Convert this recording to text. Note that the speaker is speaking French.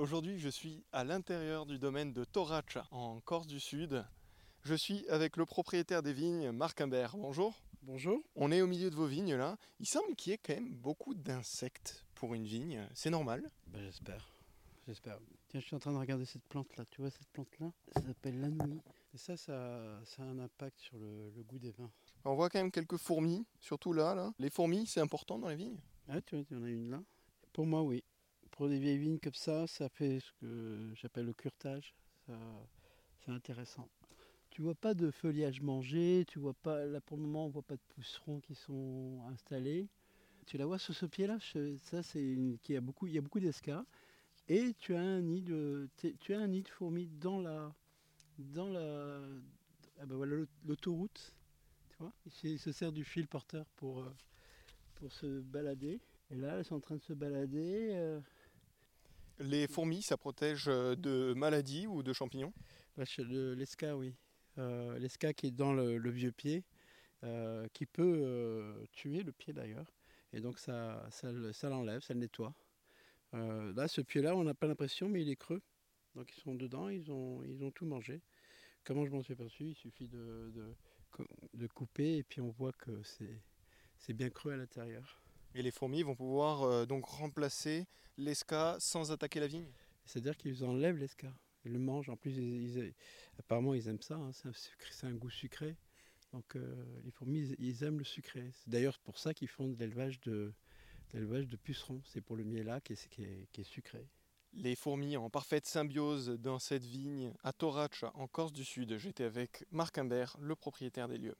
Aujourd'hui, je suis à l'intérieur du domaine de Torac, en Corse du Sud. Je suis avec le propriétaire des vignes, Marc Imbert. Bonjour. Bonjour. On est au milieu de vos vignes là. Il semble qu'il y ait quand même beaucoup d'insectes pour une vigne. C'est normal Ben, j'espère. J'espère. Tiens, je suis en train de regarder cette plante là. Tu vois cette plante là Ça s'appelle l'anouille. Et ça, ça, ça a un impact sur le, le goût des vins. On voit quand même quelques fourmis, surtout là. là. Les fourmis, c'est important dans les vignes? Ah, tu vois, il y en a une là. Pour moi, oui. Des vieilles vignes comme ça, ça fait ce que j'appelle le curtage. C'est intéressant. Tu vois pas de feuillage mangé, tu vois pas, là pour le moment, on voit pas de pousserons qui sont installés. Tu la vois sur ce pied-là, ça c'est une, qui a beaucoup, il y a beaucoup d'escas. Et tu as un nid de, tu as un nid de fourmis dans la, dans la, ah ben voilà l'aut- l'autoroute, tu vois. Il se sert du fil porteur pour, euh, pour se balader. Et là, elles sont en train de se balader. euh, Les fourmis, ça protège euh, de maladies ou de champignons? Bah, L'esca, oui. Euh, L'esca qui est dans le, le vieux pied, euh, qui peut euh, tuer le pied d'ailleurs. Et donc ça, ça, le- ça l'enlève, ça le nettoie. Là, ce pied-là, on n'a pas l'impression, mais il est creux. Donc ils sont dedans, ils ont, ils ont tout mangé. Comment je m'en suis aperçu? Il suffit de, de, de couper et puis on voit que c'est bien creux à l'intérieur. Et les fourmis vont pouvoir euh, donc remplacer l'esca sans attaquer la vigne C'est-à-dire qu'ils enlèvent l'esca. Ils le mangent. En plus, ils- ils- apparemment, ils aiment ça. hein. C'est un, sucré- c'est un goût sucré. Donc, euh, les fourmis, ils, aiment le sucré. C'est d'ailleurs pour ça qu'ils font de l'élevage de, de l'élevage de pucerons. C'est pour le miel qui est, qui est, qui est sucré. Les fourmis en parfaite symbiose dans cette vigne à Torac, en Corse du Sud. J'étais avec Marc Imbert, le propriétaire des lieux.